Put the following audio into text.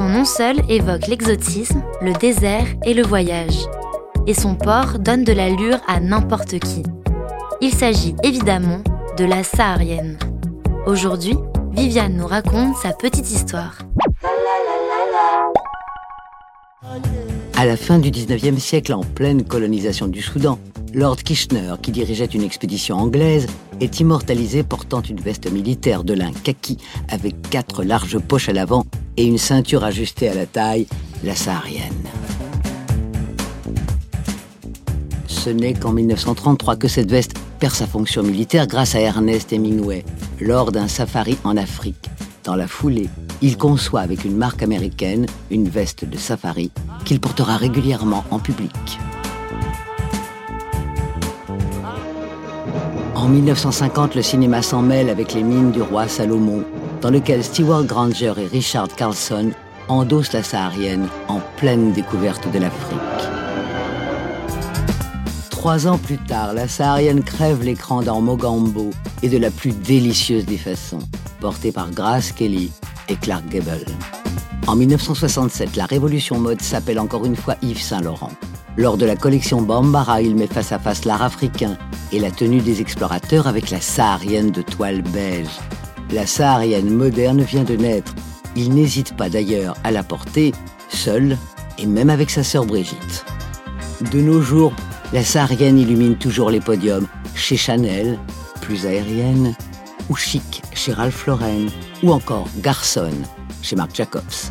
nom seul évoque l'exotisme, le désert et le voyage. Et son port donne de l'allure à n'importe qui. Il s'agit évidemment de la Saharienne. Aujourd'hui, Viviane nous raconte sa petite histoire. À la fin du 19e siècle, en pleine colonisation du Soudan, Lord Kitchener, qui dirigeait une expédition anglaise, est immortalisé portant une veste militaire de lin kaki avec quatre larges poches à l'avant et une ceinture ajustée à la taille, la saharienne. Ce n'est qu'en 1933 que cette veste perd sa fonction militaire grâce à Ernest Hemingway, lors d'un safari en Afrique. Dans la foulée, il conçoit avec une marque américaine une veste de safari qu'il portera régulièrement en public. En 1950, le cinéma s'en mêle avec les mines du roi Salomon, dans lequel Stewart Granger et Richard Carlson endossent la saharienne en pleine découverte de l'Afrique. Trois ans plus tard, la saharienne crève l'écran dans Mogambo et de la plus délicieuse des façons, portée par Grace Kelly et Clark Gable. En 1967, la révolution mode s'appelle encore une fois Yves Saint-Laurent. Lors de la collection Bambara, il met face à face l'art africain et la tenue des explorateurs avec la saharienne de toile beige. La saharienne moderne vient de naître. Il n'hésite pas d'ailleurs à la porter, seul et même avec sa sœur Brigitte. De nos jours, la saharienne illumine toujours les podiums chez Chanel, plus aérienne, ou chic chez Ralph Lauren, ou encore Garçon chez Marc Jacobs.